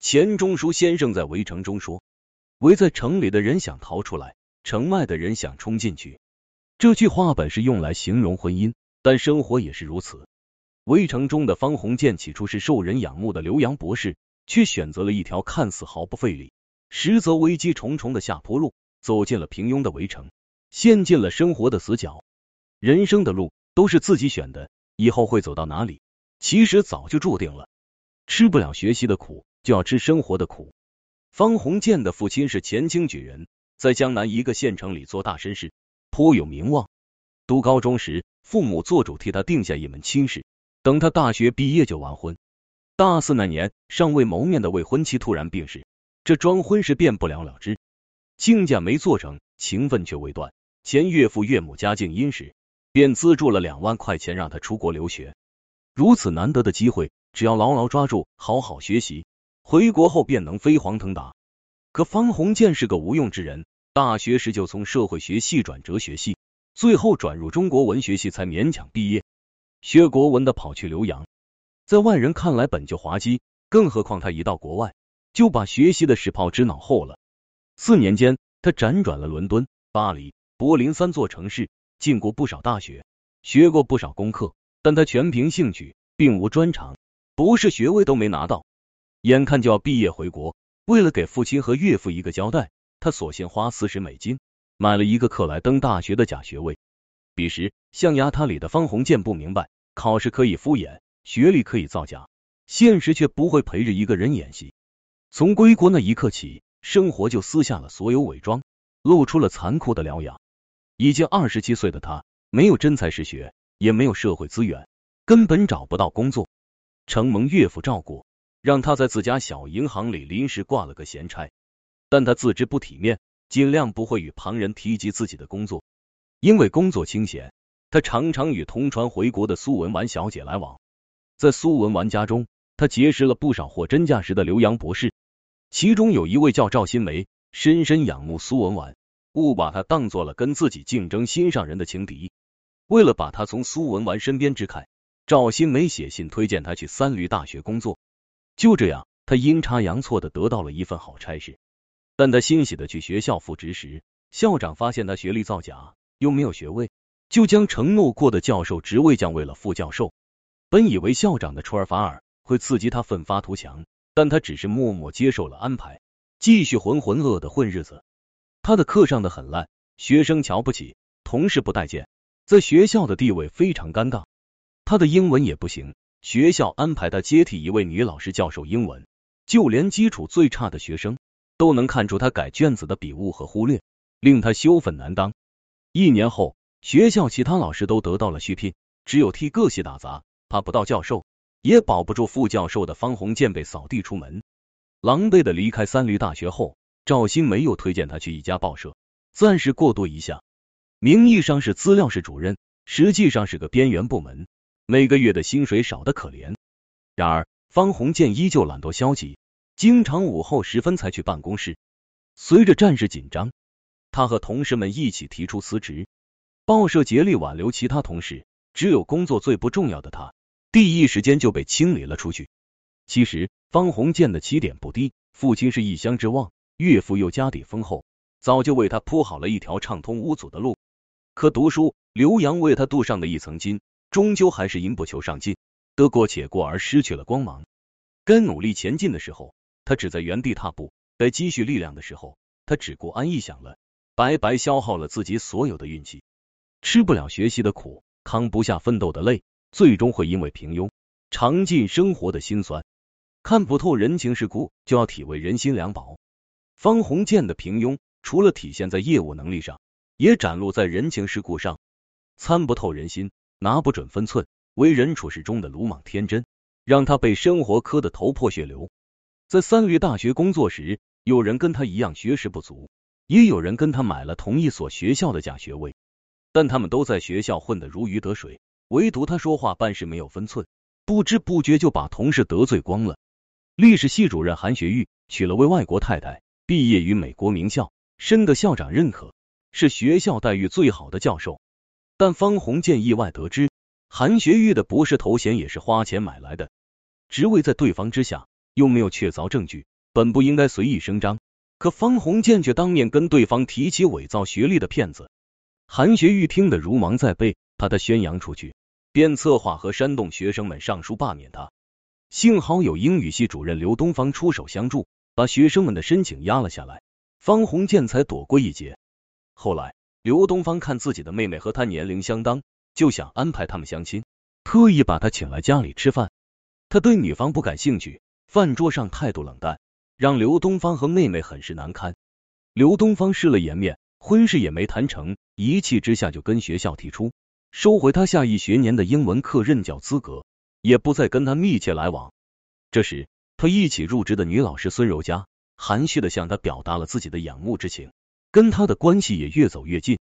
钱钟书先生在围城中说：“围在城里的人想逃出来，城外的人想冲进去。”这句话本是用来形容婚姻，但生活也是如此。围城中的方鸿渐起初是受人仰慕的留洋博士，却选择了一条看似毫不费力，实则危机重重的下坡路，走进了平庸的围城，陷进了生活的死角。人生的路都是自己选的，以后会走到哪里，其实早就注定了。吃不了学习的苦。就要吃生活的苦。方鸿渐的父亲是前清举人，在江南一个县城里做大绅士，颇有名望。读高中时，父母做主替他定下一门亲事，等他大学毕业就完婚。大四那年，尚未谋面的未婚妻突然病逝，这桩婚事便不了了之。亲家没做成，情分却未断。前岳父岳母家境殷实，便资助了两万块钱让他出国留学。如此难得的机会，只要牢牢抓住，好好学习。回国后便能飞黄腾达，可方鸿渐是个无用之人。大学时就从社会学系转哲学系，最后转入中国文学系才勉强毕业。学国文的跑去留洋，在外人看来本就滑稽，更何况他一到国外就把学习的事抛之脑后了。四年间，他辗转了伦敦、巴黎、柏林三座城市，进过不少大学，学过不少功课，但他全凭兴趣，并无专长，博士学位都没拿到。眼看就要毕业回国，为了给父亲和岳父一个交代，他索性花四十美金买了一个克莱登大学的假学位。彼时象牙塔里的方鸿渐不明白，考试可以敷衍，学历可以造假，现实却不会陪着一个人演戏。从归国那一刻起，生活就撕下了所有伪装，露出了残酷的獠牙。已经二十七岁的他，没有真才实学，也没有社会资源，根本找不到工作。承蒙岳父照顾。让他在自家小银行里临时挂了个闲差，但他自知不体面，尽量不会与旁人提及自己的工作。因为工作清闲，他常常与同船回国的苏文纨小姐来往。在苏文纨家中，他结识了不少货真价实的留洋博士，其中有一位叫赵新梅，深深仰慕苏文纨，误把他当做了跟自己竞争心上人的情敌。为了把他从苏文纨身边支开，赵新梅写信推荐他去三闾大学工作。就这样，他阴差阳错的得到了一份好差事。但他欣喜的去学校复职时，校长发现他学历造假，又没有学位，就将承诺过的教授职位降为了副教授。本以为校长的出尔反尔会刺激他奋发图强，但他只是默默接受了安排，继续浑浑噩的混日子。他的课上的很烂，学生瞧不起，同事不待见，在学校的地位非常尴尬。他的英文也不行。学校安排他接替一位女老师教授英文，就连基础最差的学生都能看出他改卷子的笔误和忽略，令他羞愤难当。一年后，学校其他老师都得到了续聘，只有替各系打杂，怕不到教授，也保不住副教授的方鸿渐被扫地出门。狼狈的离开三驴大学后，赵新梅又推荐他去一家报社，暂时过渡一下。名义上是资料室主任，实际上是个边缘部门。每个月的薪水少得可怜，然而方鸿渐依旧懒惰消极，经常午后时分才去办公室。随着战事紧张，他和同事们一起提出辞职。报社竭力挽留其他同事，只有工作最不重要的他，第一时间就被清理了出去。其实方鸿渐的起点不低，父亲是一乡之望，岳父又家底丰厚，早就为他铺好了一条畅通无阻的路。可读书，刘洋为他镀上的一层金。终究还是因不求上进，得过且过而失去了光芒。该努力前进的时候，他只在原地踏步；该积蓄力量的时候，他只顾安逸享乐，白白消耗了自己所有的运气。吃不了学习的苦，扛不下奋斗的累，最终会因为平庸尝尽生活的辛酸。看不透人情世故，就要体味人心凉薄。方鸿渐的平庸，除了体现在业务能力上，也展露在人情世故上，参不透人心。拿不准分寸，为人处事中的鲁莽天真，让他被生活磕得头破血流。在三闾大学工作时，有人跟他一样学识不足，也有人跟他买了同一所学校的假学位，但他们都在学校混得如鱼得水，唯独他说话办事没有分寸，不知不觉就把同事得罪光了。历史系主任韩学玉娶了位外国太太，毕业于美国名校，深得校长认可，是学校待遇最好的教授。但方鸿渐意外得知，韩学玉的博士头衔也是花钱买来的，职位在对方之下，又没有确凿证据，本不应该随意声张，可方鸿渐却当面跟对方提起伪造学历的骗子。韩学玉听得如芒在背，怕他宣扬出去，便策划和煽动学生们上书罢免他。幸好有英语系主任刘东方出手相助，把学生们的申请压了下来，方鸿渐才躲过一劫。后来，刘东方看自己的妹妹和他年龄相当，就想安排他们相亲，特意把她请来家里吃饭。他对女方不感兴趣，饭桌上态度冷淡。让刘东方和妹妹很是难堪。刘东方失了颜面，婚事也没谈成，一气之下就跟学校提出收回他下一学年的英文课任教资格，也不再跟他密切来往。这时，他一起入职的女老师孙柔嘉含蓄的向他表达了自己的仰慕之情，跟他的关系也越走越近。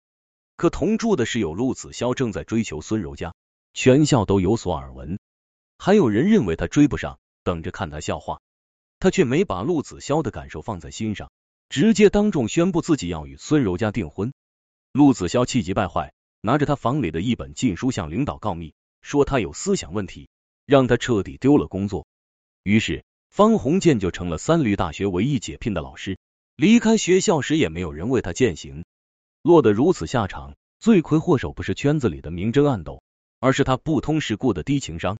可同住的室友陆子潇正在追求孙柔嘉，全校都有所耳闻，还有人认为他追不上，等着看他笑话。他却没把陆子潇的感受放在心上，直接当众宣布自己要与孙柔嘉订婚。陆子潇气急败坏，拿着他房里的一本禁书向领导告密，说他有思想问题，让他彻底丢了工作。于是方鸿渐就成了三闾大学唯一解聘的老师，离开学校时也没有人为他践行。落得如此下场，罪魁祸首不是圈子里的明争暗斗，而是他不通世故的低情商。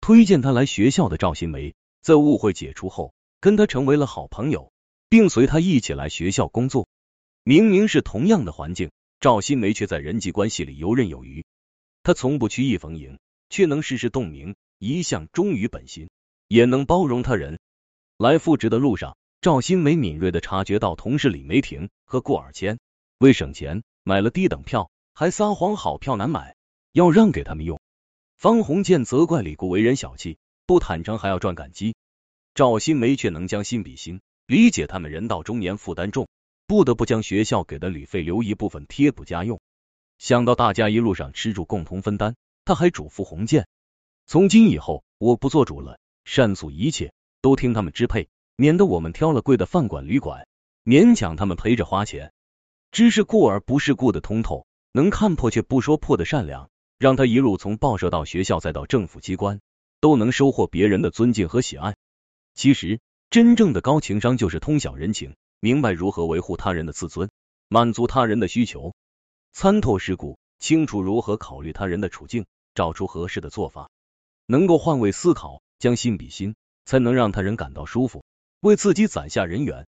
推荐他来学校的赵新梅。在误会解除后，跟他成为了好朋友，并随他一起来学校工作。明明是同样的环境，赵新梅却在人际关系里游刃有余。他从不曲意逢迎，却能事事洞明，一向忠于本心，也能包容他人。来复职的路上，赵新梅敏锐的察觉到同事李梅婷和顾尔谦为省钱买了低等票，还撒谎好票难买，要让给他们用。方鸿渐责怪李顾为人小气。不坦诚还要赚感激，赵新梅却能将心比心，理解他们人到中年负担重，不得不将学校给的旅费留一部分贴补家用。想到大家一路上吃住共同分担，他还嘱咐洪建：从今以后我不做主了，善诉一切都听他们支配，免得我们挑了贵的饭馆旅馆，勉强他们陪着花钱。知是故而不是故的通透，能看破却不说破的善良，让他一路从报社到学校再到政府机关。都能收获别人的尊敬和喜爱。其实，真正的高情商就是通晓人情，明白如何维护他人的自尊，满足他人的需求，参透世故，清楚如何考虑他人的处境，找出合适的做法，能够换位思考，将心比心，才能让他人感到舒服，为自己攒下人员。